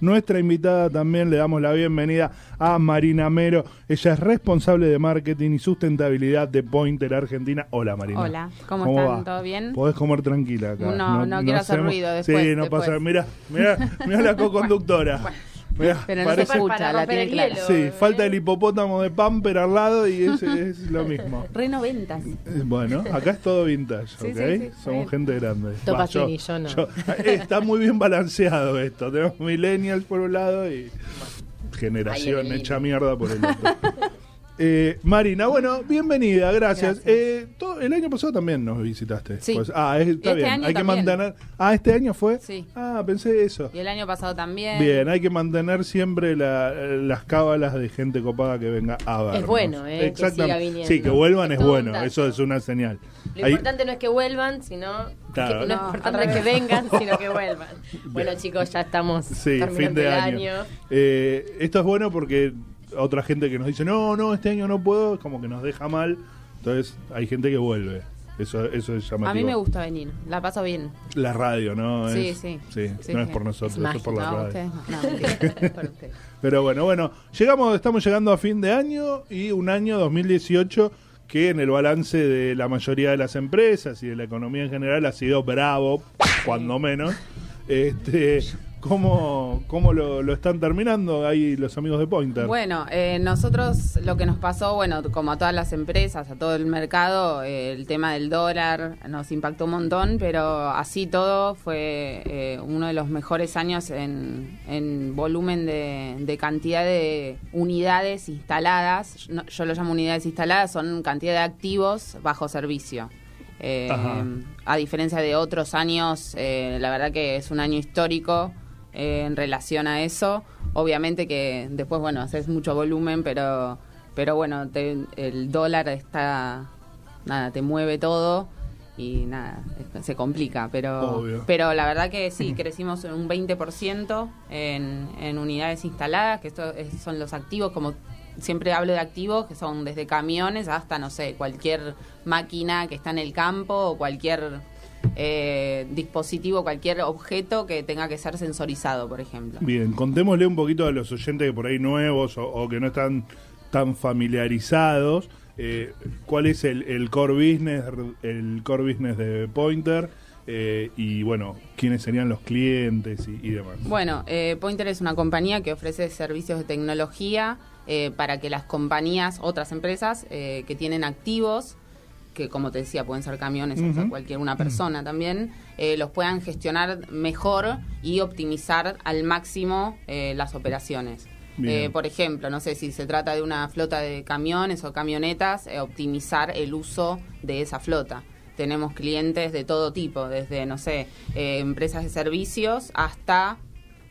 nuestra invitada también. Le damos la bienvenida a Marina Mero. Ella es responsable de marketing y sustentabilidad de Pointer Argentina. Hola Marina. Hola, ¿cómo, están? ¿Todo bien? Podés comer tranquila acá. No, no, quiero hacer ruido después. Sí, no pasa. Mira, mira, mira la co-conductora. pero no se escucha, la tiene clara. Sí, falta el hipopótamo de Pamper al lado y es, es lo mismo. Re noventas. Eh, bueno, acá es todo vintage, ¿ok? Somos gente grande. Topa yo, yo, no. Eh, está muy bien balanceado esto. Tenemos millennials por un lado y generación hecha mierda por el otro. Eh, Marina, bueno, bienvenida, gracias. Eh, todo, el año pasado también nos visitaste. Sí. Pues, ah, está este bien. Año hay que mantener. Ah, este año fue. Sí. Ah, pensé eso. Y el año pasado también. Bien, hay que mantener siempre la- las cábalas de gente copada que venga a vernos. Es bueno, ¿eh? que Exactamente. siga viniendo. Sí, que vuelvan Es bueno. Eso es una señal. Lo Ahí- importante no es que vuelvan, sino Claro. que, No, no, es importante que vengan, sino que vuelvan. Bueno, chicos, ya estamos Sí, terminando fin de el año. Eh, esto es bueno porque otra gente que nos dice, no, no, este año no puedo, es como que nos deja mal. Entonces hay gente que vuelve. Eso, eso es llamativo. A mí me gusta venir, la paso bien. La radio, ¿no? Sí, Es- sí. Sí, Sí, no es por nosotros, Es es por la No, radio. ustedes no. Pero bueno, bueno, llegamos, estamos llegando a fin de año y un año 2018 que en el balance de la mayoría de las empresas y de la economía en general ha sido bravo, cuando menos. Este, ¿Cómo, cómo lo, lo están terminando ahí los amigos de Pointer? Bueno, eh, nosotros lo que nos pasó, bueno, como a todas las empresas, a todo el mercado, eh, el tema del dólar nos impactó un montón, pero así todo fue eh, uno de los mejores años en, en volumen de, de cantidad de unidades instaladas. No- yo lo llamo unidades instaladas, son cantidad de activos bajo servicio. Eh, a diferencia de otros años, eh, la verdad que es un año histórico eh, en relación a eso. Obviamente que después, bueno, haces mucho volumen, pero, pero bueno, te- el dólar está, nada, te mueve todo y nada, se complica. Pero, Obvio. pero la verdad que sí, crecimos en un 20% en, en unidades instaladas, que esto es- son los activos, como siempre hablo de activos, que son desde camiones hasta, no sé, cualquier máquina que está en el campo o cualquier eh, dispositivo, cualquier objeto que tenga que ser sensorizado, por ejemplo. Bien, contémosle un poquito a los oyentes que por ahí nuevos o, o que no están tan familiarizados, eh, cuál es el, el core business, el core business de Pointer eh, y bueno, quiénes serían los clientes y, y demás. Bueno, eh, Pointer es una compañía que ofrece servicios de tecnología eh, para que las compañías, otras empresas eh, que tienen activos, que como te decía pueden ser camiones o sea, cualquier una persona también, eh, los puedan gestionar mejor y optimizar al máximo eh, las operaciones. Eh, por ejemplo, no sé si se trata de una flota de camiones o camionetas, optimizar el uso de esa flota. Tenemos clientes de todo tipo, desde, no sé, empresas de servicios hasta,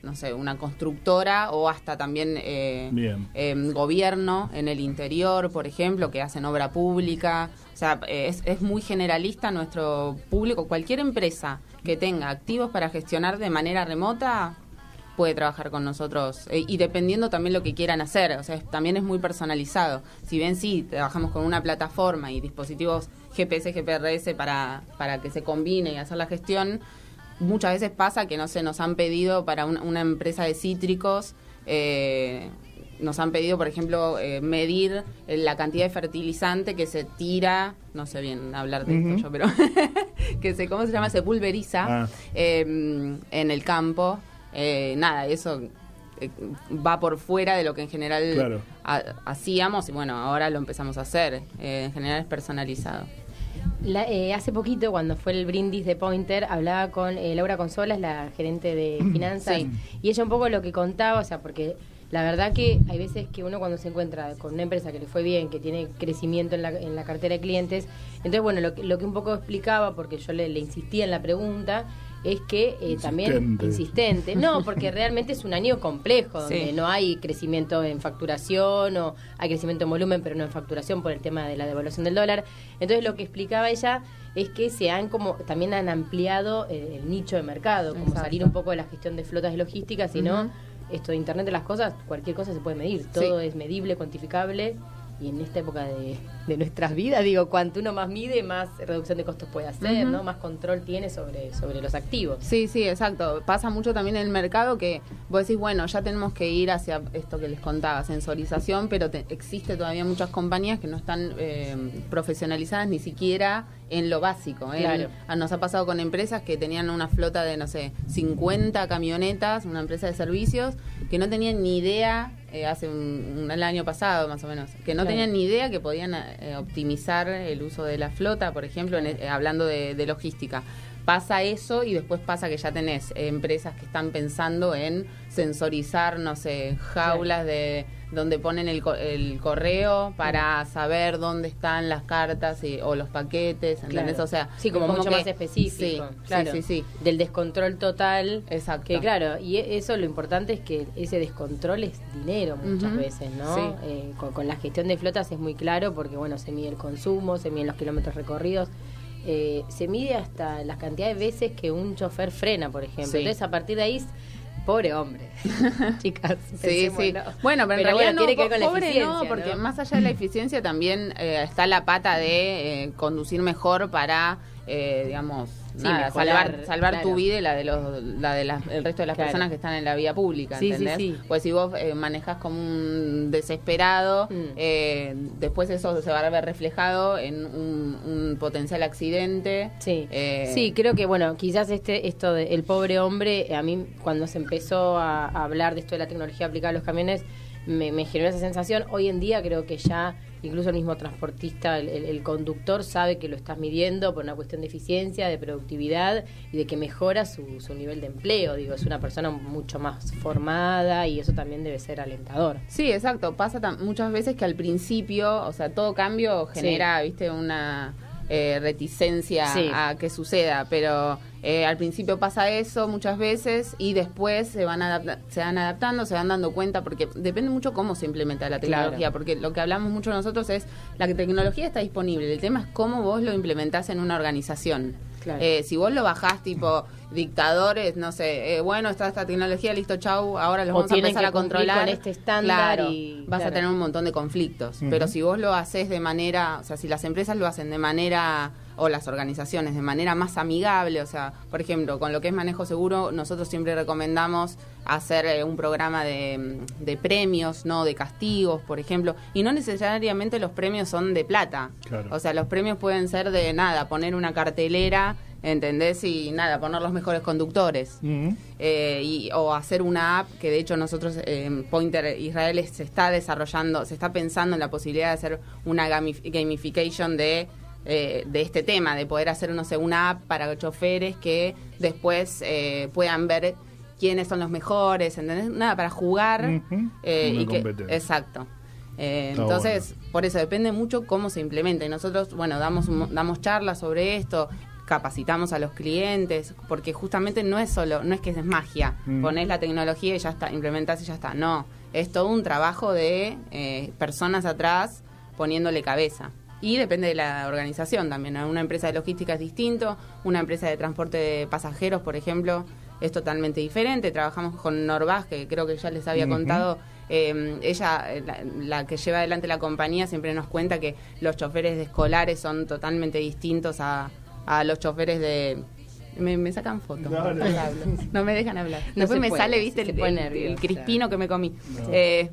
no sé, una constructora o hasta también eh, eh, gobierno en el interior, por ejemplo, que hacen obra pública. O sea, eh, es, es muy generalista nuestro público. Cualquier empresa que tenga activos para gestionar de manera remota puede trabajar con nosotros eh, y dependiendo también lo que quieran hacer, o sea, es- también es muy personalizado. Si bien sí, trabajamos con una plataforma y dispositivos GPS, GPRS para, para que se combine y hacer la gestión, muchas veces pasa que no se nos han pedido para una, una empresa de cítricos, eh, nos han pedido, por ejemplo, eh, medir la cantidad de fertilizante que se tira, no sé bien hablar de esto yo, pero que se, ¿cómo se llama? Se pulveriza Ah. eh, en el campo. Eh, nada, eso eh, va por fuera de lo que en general Claro. ha- hacíamos y bueno, ahora lo empezamos a hacer. En general es personalizado. La- eh, hace poquito, cuando fue el brindis de Pointer, hablaba con eh, Laura Consolas, la gerente de finanzas, Sí. y ella un poco lo que contaba, o sea, porque la verdad que hay veces que uno cuando se encuentra con una empresa que le fue bien, que tiene crecimiento en la, en la cartera de clientes, entonces, bueno, lo, que- lo que un poco explicaba, porque yo le, le insistía en la pregunta, es que eh, también Insistente. insistente, no, porque realmente es un año complejo, donde Sí. no hay crecimiento en facturación o hay crecimiento en volumen, pero no en facturación por el tema de la devaluación del dólar. Entonces lo que explicaba ella es que se han como también han ampliado eh, el nicho de mercado, como Exacto. salir un poco de la gestión de flotas de logística, sino esto de Internet de las cosas, cualquier cosa se puede medir, todo es medible, cuantificable y en esta época de de nuestras vidas. Digo, cuanto uno más mide, más reducción de costos puede hacer. ¿no? Más control tiene sobre, sobre los activos. Sí, sí, exacto. Pasa mucho también en el mercado que vos decís, bueno, ya tenemos que ir hacia esto que les contaba, sensorización, pero te- existe todavía muchas compañías que no están eh, profesionalizadas ni siquiera en lo básico. ¿eh? Claro. Ah, Nos ha pasado con empresas que tenían una flota de, no sé, 50 camionetas, una empresa de servicios, que no tenían ni idea, eh, hace un, un- el año pasado más o menos, que no Claro. tenían ni idea que podían eh, optimizar el uso de la flota, por ejemplo, en- eh, hablando de, de logística. Pasa eso y después pasa que ya tenés eh, empresas que están pensando en sensorizar, no sé, jaulas de donde ponen el, el correo para saber dónde están las cartas y- o los paquetes, ¿entendés? Claro. O sea, sí, como, mucho que- más específico. Sí, claro. sí, sí, sí. Del descontrol total. Exacto. Que claro, y e- eso lo importante es que ese descontrol es dinero muchas veces, ¿no? Sí. Eh, con, con la gestión de flotas es muy claro porque, bueno, se mide el consumo, se miden los kilómetros recorridos. eh, se mide hasta la cantidad de veces que un chofer frena, por ejemplo. Entonces, a partir de ahí, pobre hombre. Chicas, Sí, sí. Bueno, pero en realidad bueno, no, tiene que ver con la pobre eficiencia, no, porque ¿no? más allá de la eficiencia también eh, está la pata de eh, conducir mejor para, eh, digamos, Sí, nada, mejorar, salvar, salvar tu vida y la de los, la de las- el resto de las Claro. personas que están en la vía pública, Sí, sí, ¿entendés? sí. Pues si vos eh, manejás como un desesperado, Mm. eh, después eso se va a ver reflejado en un, un potencial accidente. Sí, Eh, sí, creo que bueno, quizás este esto de el pobre hombre, a mí cuando se empezó a, a hablar de esto de la tecnología aplicada a los camiones, me, me generó esa sensación. Hoy en día creo que ya incluso el mismo transportista, el, el- el conductor sabe que lo estás midiendo por una cuestión de eficiencia, de productividad y de que mejora su, su nivel de empleo. Digo, es una persona mucho más formada y eso también debe ser alentador. Sí, exacto. Pasa muchas veces que al principio, o sea, todo cambio genera, viste, una eh, reticencia Sí. a que suceda, pero eh, al principio pasa eso muchas veces y después se van adapta- se van adaptando, se van dando cuenta, porque depende mucho cómo se implementa la Claro. tecnología, porque lo que hablamos mucho nosotros es la tecnología está disponible, el tema es cómo vos lo implementás en una organización. Claro. Eh, si vos lo bajás tipo dictadores, no sé, eh, bueno, está esta tecnología, listo, chau, ahora los O vamos a empezar que a controlar. con este estándar Claro, y- vas a tener un montón de conflictos. Pero si vos lo haces de manera, o sea, si las empresas lo hacen de manera, o las organizaciones, de manera más amigable, o sea, por ejemplo, con lo que es manejo seguro, nosotros siempre recomendamos hacer eh, un programa de, de premios, no de castigos, por ejemplo, y no necesariamente los premios son de plata. Claro. O sea, los premios pueden ser de nada, poner una cartelera, ¿entendés? Y nada, poner los mejores conductores. Ujú. Eh, y, o hacer una app que de hecho nosotros en Pointer Israel se está desarrollando, se está pensando en la posibilidad de hacer una gamif- gamification de, eh, de este tema, de poder hacer no sé, una app para choferes que después eh, puedan ver quiénes son los mejores, ¿entendés? Nada, para jugar. Ujú. eh, Una y que, competencia. exacto. Eh, entonces, por eso depende mucho cómo se implementa. Y nosotros, bueno, damos, un mo- damos charlas sobre esto, capacitamos a los clientes, porque justamente no es solo, no es que es magia, Mm. ponés la tecnología y ya está, implementás y ya está. No, es todo un trabajo de eh, personas atrás poniéndole cabeza. Y depende de la organización también. ¿no? Una empresa de logística es distinto, una empresa de transporte de pasajeros, por ejemplo, es totalmente diferente. Trabajamos con Norvaz, que creo que ya les había contado. eh, ella, eh, la, la que lleva adelante la compañía, siempre nos cuenta que los choferes de escolares son totalmente distintos a, a los choferes de... Me, me sacan fotos. No, me dejan hablar. No Después me puede, sale, viste, el, pone el- el crispino que me comí. No. Eh,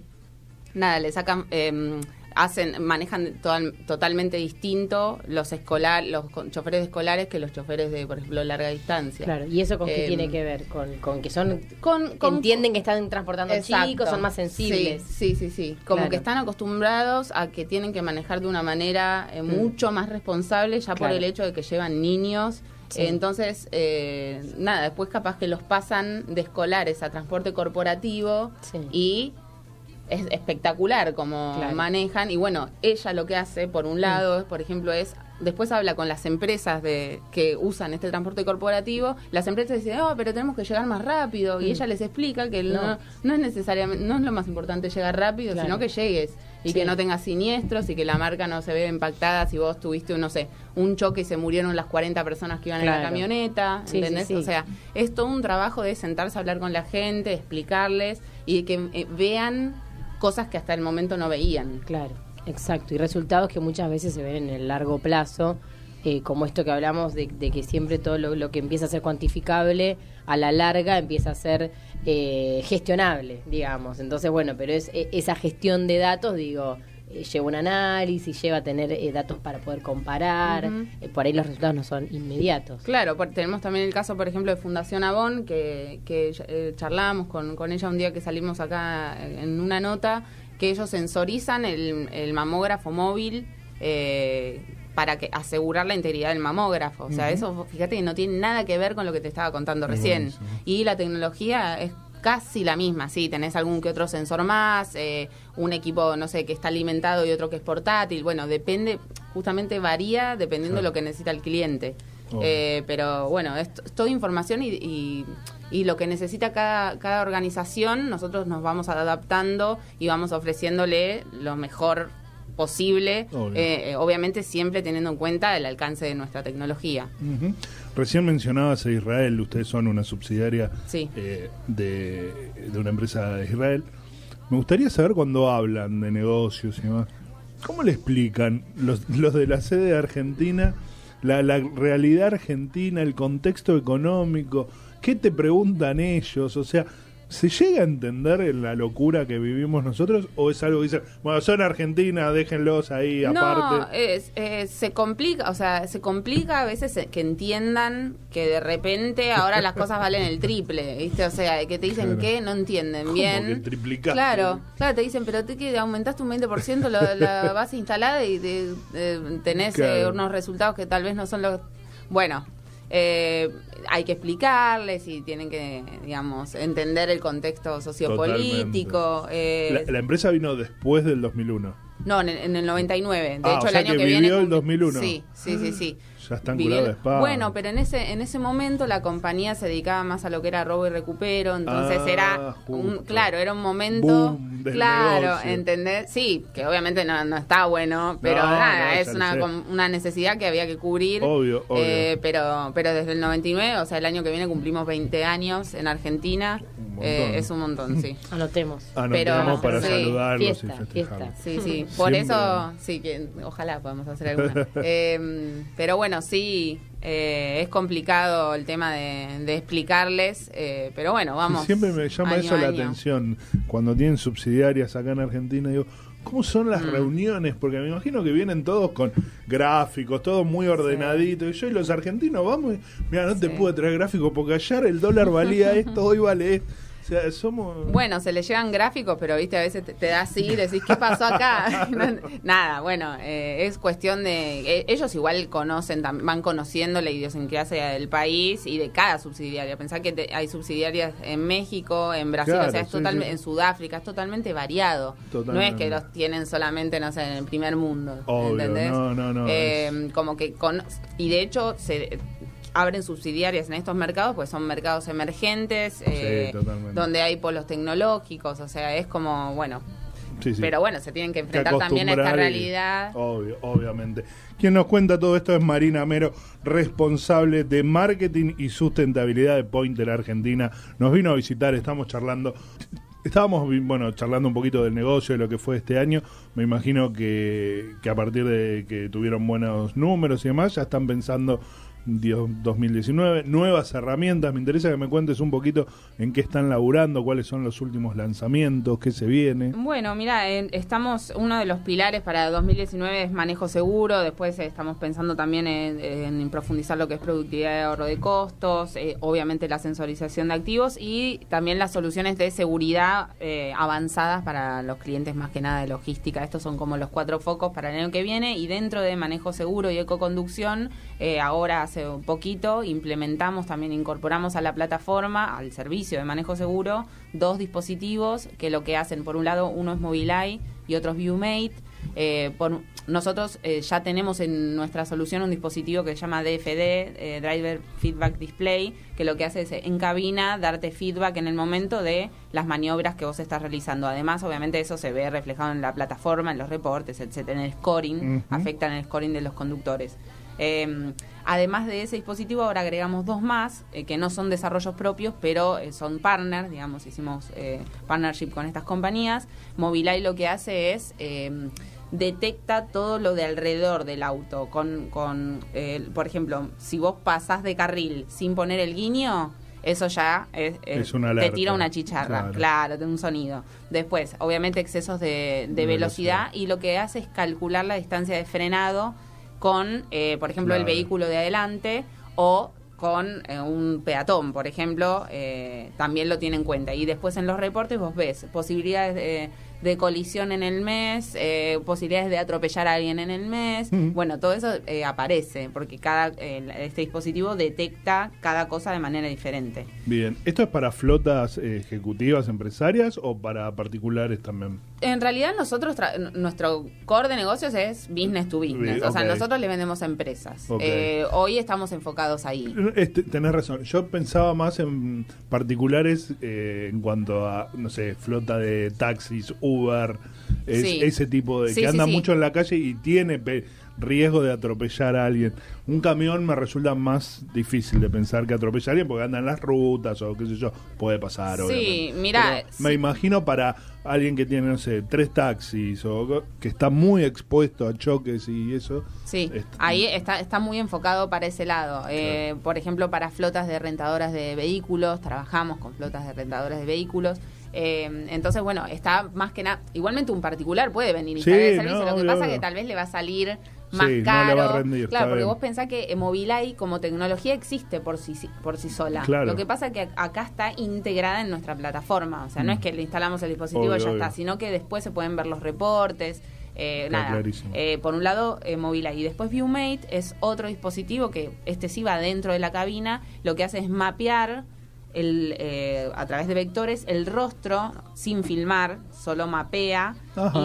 nada, le sacan, eh, hacen, manejan total- totalmente distinto los escolar, los choferes escolares que los choferes de, por ejemplo, larga distancia. Claro, ¿y eso con qué Eh, tiene que ver? Con, con que son Con, con- entienden que están transportando Exacto. chicos, son más sensibles. Sí, sí, sí, sí. Como Claro. que están acostumbrados a que tienen que manejar de una manera eh, mucho más responsable ya por Mm. El hecho de que llevan niños. Sí. Entonces, eh, nada, después capaz que los pasan de escolares a transporte corporativo Sí. y es espectacular como Claro. manejan. Y bueno, ella lo que hace, por un lado, por ejemplo, es después habla con las empresas de que usan este transporte corporativo, las empresas dicen, oh, pero tenemos que llegar más rápido, y Mm. ella les explica que no. No. no, es necesariamente, no es lo más importante llegar rápido, Claro. sino que llegues y Sí. que no tengas siniestros y que la marca no se vea impactada si vos tuviste, no sé, un choque y se murieron las 40 personas que iban en la camioneta, sí, ¿entendés? sí. O sea, es todo un trabajo de sentarse a hablar con la gente, explicarles y que eh, vean cosas que hasta el momento no veían. Claro. Exacto, y resultados que muchas veces se ven en el largo plazo, eh, como esto que hablamos de, de que siempre todo lo, lo, que empieza a ser cuantificable, a la larga empieza a ser eh, gestionable, digamos. Entonces, bueno, pero es e, esa gestión de datos, digo, eh, lleva un análisis, lleva a tener eh, datos para poder comparar, eh, por ahí los resultados no son inmediatos. Claro, por- tenemos también el caso, por ejemplo, de Fundación Avon, que, que eh, charlábamos con, con ella un día que salimos acá en una nota, que ellos sensorizan el, el mamógrafo móvil eh, para que asegurar la integridad del mamógrafo. O sea, eso, fíjate, que no tiene nada que ver con lo que te estaba contando recién. Y la tecnología es casi la misma, sí, tenés algún que otro sensor más, eh, un equipo, no sé, que está alimentado y otro que es portátil, bueno, depende, justamente varía dependiendo de lo que necesita el cliente. Eh, pero bueno, es toda información y, y, y lo que necesita cada, cada organización, nosotros nos vamos adaptando y vamos ofreciéndole lo mejor posible, eh, eh, obviamente siempre teniendo en cuenta el alcance de nuestra tecnología. Recién mencionabas a Israel, ustedes son una subsidiaria Sí. eh, de, de una empresa de Israel. Me gustaría saber cuando hablan de negocios y demás, ¿cómo le explican los, los de la sede de Argentina la, la realidad argentina, el contexto económico? ¿Qué te preguntan ellos? O sea, ¿se llega a entender en la locura que vivimos nosotros o es algo que dicen, bueno, son Argentina, déjenlos ahí aparte? No, es, eh, se complica, o sea, se complica a veces eh, que entiendan que de repente ahora las cosas valen el triple, ¿viste? O sea, que te dicen Claro. que no entienden ¿Cómo bien. que? Claro, claro, te dicen, pero te que aumentaste un 20% la, la base instalada y te- eh, tenés eh, Claro. unos resultados que tal vez no son los... Bueno, eh, hay que explicarles y tienen que, digamos, entender el contexto sociopolítico. eh, La, la empresa vino después del 2001. no, en, el- en el 99. De Ah, hecho, o el sea año que que, viene. vivió el cum- 2001. Sí, sí, sí, sí. Ya están curados de espada. Bueno, pero en ese en ese momento la compañía se dedicaba más a lo que era robo y recupero, entonces Ah, era un, claro, era un momento Boom del claro, negocio. ¿entendés? Sí, que obviamente no, no está bueno, pero No, nada, no, es una una necesidad que había que cubrir. Obvio, obvio. Eh, pero pero desde el 99, o sea, el año que viene cumplimos 20 años en Argentina. Un. Eh, es un montón, sí. Anotemos. No, pero- para sí, saludarlos fiesta, y festejarlos. fiesta. Sí, sí, por Siempre. eso, sí, que ojalá podamos hacer alguna. Eh, pero bueno, sí, eh, es complicado el tema de, de explicarles, eh, pero bueno, vamos. Siempre me llama año eso la año. atención cuando tienen subsidiarias acá en Argentina. Digo, ¿cómo son Mm. las reuniones? Porque me imagino que vienen todos con gráficos, todo muy ordenadito. Y yo y los argentinos vamos mira, no te pude traer gráficos porque ayer el dólar valía esto, hoy vale esto. O sea, somos... Bueno, se le llegan gráficos, pero viste, a veces te, te da así y decís, ¿qué pasó acá? Nada, bueno, eh, es cuestión de... eh, ellos igual conocen, van conociendo la idiosincrasia del país y de cada subsidiaria. Pensá que te- hay subsidiarias en México, en Brasil, Claro, o sea, es sí, en Sudáfrica, es totalmente variado. Totalmente. No es que los tienen solamente, no sé, en el primer mundo. Obvio, ¿entendés? no, no, no, Eh, Como que... Con, y de hecho, se abren subsidiarias en estos mercados, pues son mercados emergentes, eh, donde hay polos tecnológicos, o sea, es como, bueno, Sí, sí. pero bueno, se tienen que que enfrentar también a esta y- realidad. Obvio, obviamente. Quien nos cuenta todo esto es Marina Mero, responsable de marketing y sustentabilidad de Pointer Argentina. Nos vino a visitar, estamos charlando. Estábamos, bueno, charlando un poquito del negocio, de lo que fue este año. Me imagino que, que a partir de que tuvieron buenos números y demás, ya están pensando 2019, nuevas herramientas. Me interesa que me cuentes un poquito en qué están laburando, cuáles son los últimos lanzamientos, qué se viene. Bueno, mira, estamos, uno de los pilares para 2019 es manejo seguro, después eh, estamos pensando también en, profundizar lo que es productividad de ahorro de costos, eh, obviamente la sensorización de activos y también las soluciones de seguridad eh, avanzadas para los clientes más que nada de logística. Estos son como los cuatro focos para el año que viene y dentro de manejo seguro y ecoconducción, ahora un poquito implementamos, también incorporamos a la plataforma, al servicio de manejo seguro, dos dispositivos que lo que hacen, por un lado, uno es Mobileye y otro es Viewmate. Eh, por, nosotros eh, ya tenemos en nuestra solución un dispositivo que se llama DFD, eh, Driver Feedback Display, que lo que hace es en cabina darte feedback en el momento de las maniobras que vos estás realizando. Además, obviamente, eso se ve reflejado en la plataforma, en los reportes, etcétera, en el scoring, Ujú. afecta en el scoring de los conductores. Eh, además de ese dispositivo, ahora agregamos dos más, eh, que no son desarrollos propios, pero eh, son partners, digamos, hicimos partnership con estas compañías. Mobileye lo que hace es... detecta todo lo de alrededor del auto. Con, con eh, por ejemplo, si vos pasás de carril sin poner el guiño, eso ya es, Es una te tira una chicharra, Claro. un sonido. Después, obviamente, excesos de, de De velocidad, velocidad. y lo que hace es calcular la distancia de frenado con, eh, por ejemplo, el vehículo de adelante o con eh, un peatón, por ejemplo, eh, también lo tiene en cuenta. Y después en los reportes vos ves posibilidades de, de colisión en el mes, eh, posibilidades de atropellar a alguien en el mes. Mm. Bueno, todo eso eh, aparece porque cada este dispositivo detecta cada cosa de manera diferente. Bien, ¿esto es para flotas ejecutivas empresarias o para particulares también? En realidad nosotros, tra- nuestro core de negocios es business to business. O sea, nosotros le vendemos a empresas. Eh, hoy estamos enfocados ahí. Este, tenés razón, yo pensaba más en particulares en cuanto a, no sé, flota de taxis, Uber, es- Sí. ese tipo de... Sí, que anda sí. mucho en la calle y tiene riesgo de atropellar a alguien. Un camión me resulta más difícil de pensar que atropellar a alguien porque anda en las rutas o qué sé yo, puede pasar. Sí, sí. Me imagino para alguien que tiene, no sé, tres taxis o que está muy expuesto a choques y eso. Sí, ahí está, está muy enfocado para ese lado. Eh, por ejemplo, para flotas de rentadoras de vehículos, trabajamos con flotas de rentadoras de vehículos. Eh, entonces, bueno, está más que nada. Igualmente, un particular puede venir y Sí, instalar el servicio. no, Lo que obvio, pasa es que tal vez le va a salir Sí, más no le caro. va a rendir, claro, porque bien. vos pensás que eh, Mobileye como tecnología existe por sí, por sí sola. Claro. Lo que pasa es que acá está integrada en nuestra plataforma. O sea, no Mm. es que le instalamos el dispositivo y ya obvio. está, sino que después se pueden ver los reportes. Eh, nada, eh, por un lado, eh, Mobileye. Y después ViewMate es otro dispositivo que este sí va dentro de la cabina. Lo que hace es mapear el, eh, a través de vectores el rostro sin filmar, solo mapea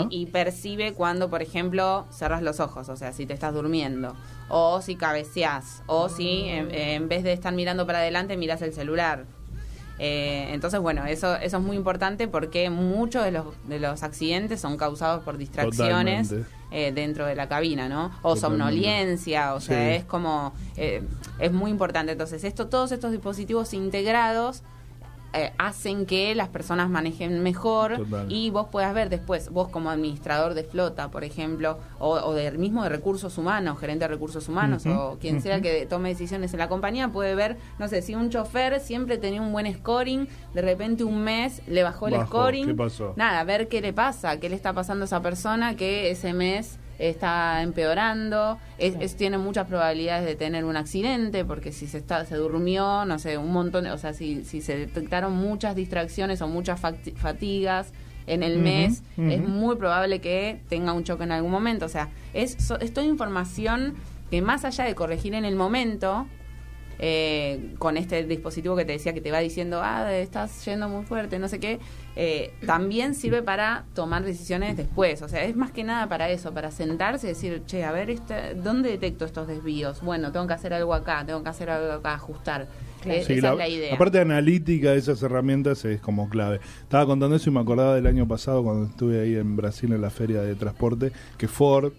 y, y percibe cuando, por ejemplo, cerras los ojos, o sea, si te estás durmiendo, o si cabeceás, o si en, en vez de estar mirando para adelante miras el celular. Eh, entonces, bueno, eso, eso es muy importante porque muchos de los, de los accidentes son causados por distracciones Totalmente. Eh, dentro de la cabina, ¿no? O Totalmente. somnolencia, o sea, es como, eh, es muy importante. Entonces, esto, todos estos dispositivos integrados eh, hacen que las personas manejen mejor Total. y vos puedas ver después, vos como administrador de flota, por ejemplo, o, o de, mismo de recursos humanos, gerente de recursos humanos, o quien sea que tome decisiones en la compañía, puede ver, no sé, si un chofer siempre tenía un buen scoring, de repente un mes le bajó el scoring. ¿qué pasó? Nada, ver qué le pasa, qué le está pasando a esa persona que ese mes está empeorando, es, es- tiene muchas probabilidades de tener un accidente, porque si se está se durmió, no sé, un montón, de- o sea, si, si se detectaron muchas distracciones o muchas fatigas en el mes, es muy probable que tenga un choque en algún momento. O sea, es, so- es toda información que más allá de corregir en el momento, eh, con este dispositivo que te decía que te va diciendo, ah, estás yendo muy fuerte, no sé qué, eh, también sirve para tomar decisiones después. O sea, es más que nada para eso, para sentarse y decir, che, a ver, este, ¿dónde detecto estos desvíos? Bueno, tengo que hacer algo acá, tengo que hacer algo acá, ajustar. Eh, Sí, esa la, es la idea. la parte analítica de esas herramientas es como clave. Estaba contando eso y me acordaba del año pasado cuando estuve ahí en Brasil en la feria de transporte, que Ford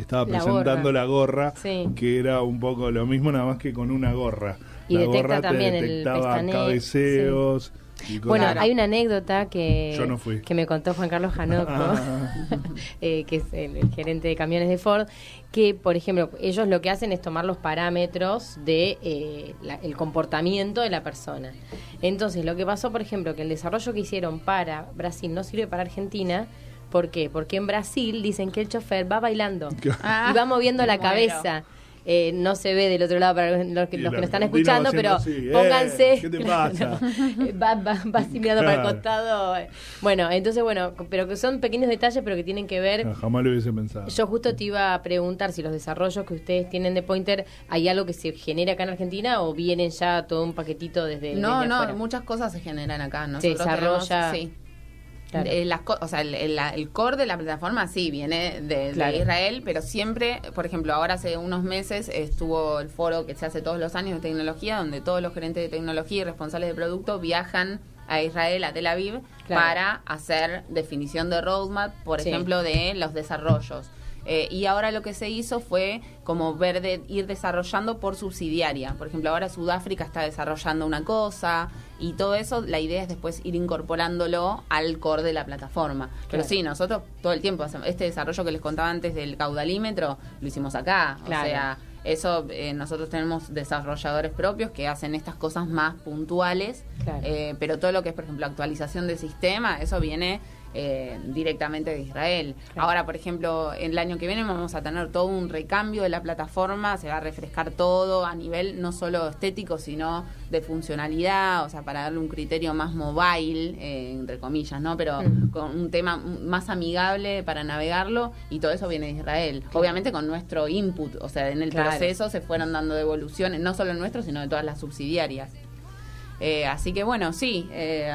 estaba La presentando gorra. la gorra, Sí. que era un poco lo mismo, nada más que con una gorra. Y la detecta gorra te también el detectaba pestañe- cabeceos. y cosas. Bueno, Claro. hay una anécdota que, Yo no fui. que me contó Juan Carlos Janoco, Ah. eh, que es el, el gerente de camiones de Ford, que, por ejemplo, ellos lo que hacen es tomar los parámetros de eh, la- el comportamiento de la persona. Entonces, lo que pasó, por ejemplo, que el desarrollo que hicieron para Brasil no sirve para Argentina. ¿Por qué? Porque en Brasil dicen que el chofer va bailando Ah, y va moviendo la cabeza. Eh, no se ve del otro lado para los que, nos están escuchando, va pero así, "Eh, pónganse. ¿qué te Claro. pasa? va, va, va así mirando para el Claro. costado. Bueno, entonces, bueno, pero que son pequeños detalles, pero que tienen que ver. No, jamás lo hubiese pensado. Yo justo te iba a preguntar si los desarrollos que ustedes tienen de Pointer, ¿hay algo que se genera acá en Argentina o vienen ya todo un paquetito desde, No, desde no, afuera? muchas cosas se generan acá. Se Nosotros desarrolla- tenemos- sí. Claro. Eh, las o sea, el, el- el core de la plataforma sí viene de. Israel, pero siempre, por ejemplo, ahora hace unos meses estuvo el foro que se hace todos los años de tecnología, donde todos los gerentes de tecnología y responsables de producto viajan a Israel, a Tel Aviv, Claro. para hacer definición de roadmap, por Sí. ejemplo, de los desarrollos. Eh, y ahora lo que se hizo fue como ver de ir desarrollando por subsidiaria. Por ejemplo, ahora Sudáfrica está desarrollando una cosa y todo eso, la idea es después ir incorporándolo al core de la plataforma. Pero sí, nosotros todo el tiempo hacemos este desarrollo que les contaba antes del caudalímetro, lo hicimos acá. Claro. O sea, eso eh, nosotros tenemos desarrolladores propios que hacen estas cosas más puntuales, Claro. eh, pero todo lo que es, por ejemplo, actualización de sistema, eso viene eh, directamente de Israel. Claro. Ahora, por ejemplo, el año que viene vamos a tener todo un recambio de la plataforma, se va a refrescar todo a nivel no solo estético, sino de funcionalidad, o sea, para darle un criterio más mobile, eh, entre comillas, ¿no? Pero Mm. con un tema más amigable para navegarlo y todo eso viene de Israel. Obviamente con nuestro input, o sea, en el Claro. proceso se fueron dando devoluciones, no solo el nuestro, sino de todas las subsidiarias. Eh, así que bueno, sí, eh,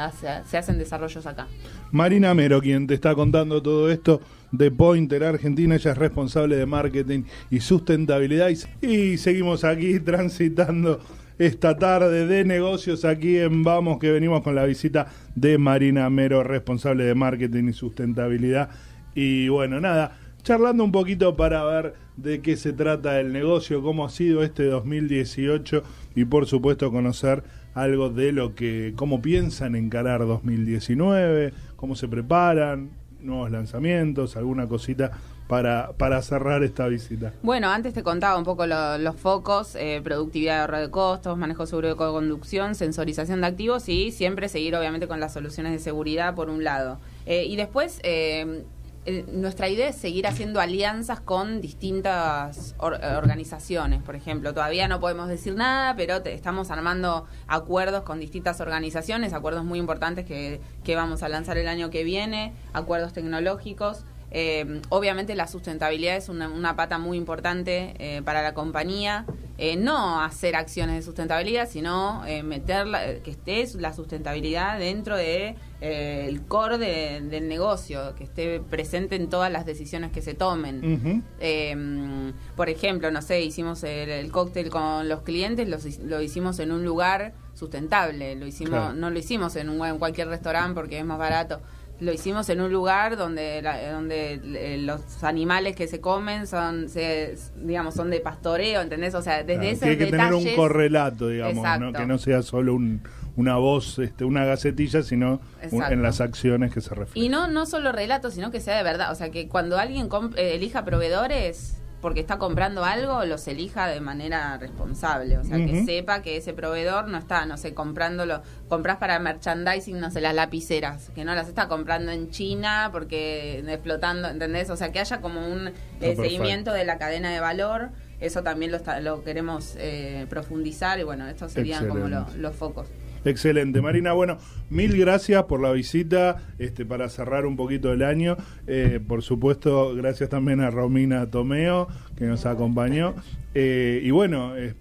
se hacen desarrollos acá. Marina Mero, quien te está contando todo esto de Pointer Argentina, ella es responsable de marketing y sustentabilidad. Y, y seguimos aquí transitando esta tarde de negocios aquí en Vamos, que venimos con la visita de Marina Mero, responsable de marketing y sustentabilidad. Y bueno, nada, charlando un poquito para ver de qué se trata el negocio, cómo ha sido este 2018 y por supuesto conocer algo de lo que, cómo piensan encarar 2019, cómo se preparan, nuevos lanzamientos, alguna cosita para, para cerrar esta visita. Bueno, antes te contaba un poco lo- los focos, eh, productividad de ahorro de costos, manejo seguro de conducción, sensorización de activos y siempre seguir obviamente con las soluciones de seguridad por un lado. Eh, y después, eh, eh, nuestra idea es seguir haciendo alianzas con distintas or- eh, organizaciones. Por ejemplo, todavía no podemos decir nada, pero te- estamos armando acuerdos con distintas organizaciones, acuerdos muy importantes que, que vamos a lanzar el año que viene, acuerdos tecnológicos. Eh, obviamente la sustentabilidad es una, una pata muy importante eh, para la compañía. Eh, no hacer acciones de sustentabilidad, sino eh, meter la- que esté la sustentabilidad dentro de eh, el core de- del negocio, que esté presente en todas las decisiones que se tomen. Eh, por ejemplo, no sé, hicimos el, el cóctel con los clientes, los lo hicimos en un lugar sustentable, lo hicimos, Claro. no lo hicimos en, un, en cualquier restaurante porque es más barato. Lo hicimos en un lugar donde la- donde eh, los animales que se comen son se, digamos son de pastoreo, ¿entendés? O sea, desde Claro, que hay que tener un correlato, digamos, que no sea solo un- una voz, este, una gacetilla, sino un- en las acciones que se refieren. Y no, no solo relatos, sino que sea de verdad. O sea, que cuando alguien eh, elija proveedores porque está comprando algo, los elija de manera responsable. O sea, que sepa que ese proveedor no está, no sé, comprándolo. Compras para merchandising, no sé, las lapiceras, que no las está comprando en China porque explotando, ¿entendés? O sea, que haya como un eh, seguimiento de la cadena de valor. Eso también lo, está- lo queremos eh, profundizar y bueno, estos serían como lo- los focos. Excelente, Marina. Bueno, mil gracias por la visita, este, para cerrar un poquito el año. Eh, por supuesto, gracias también a Romina Tomeo, que nos acompañó. Eh, y bueno, eh,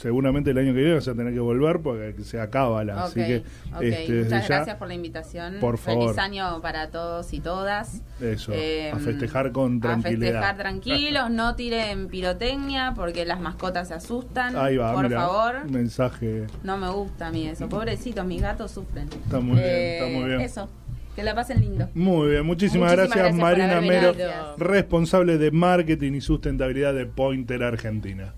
seguramente el año que viene vas a tener que volver porque se acaba la. Así que, ok. este, Muchas ya, gracias por la invitación. Por favor. Feliz año para todos y todas. Eso, Eh, a festejar con A tranquilidad. festejar tranquilos, no tiren pirotecnia porque las mascotas se asustan. Ahí va, por mira, favor. mensaje. No me gusta a mí eso. Pobrecitos, mis gatos sufren. Está muy bien, Eh, está muy bien. Eso. Que la pasen lindo. Muy bien, muchísimas, Muchísimas gracias, gracias Marina Mero, responsable de marketing y sustentabilidad de Pointer Argentina.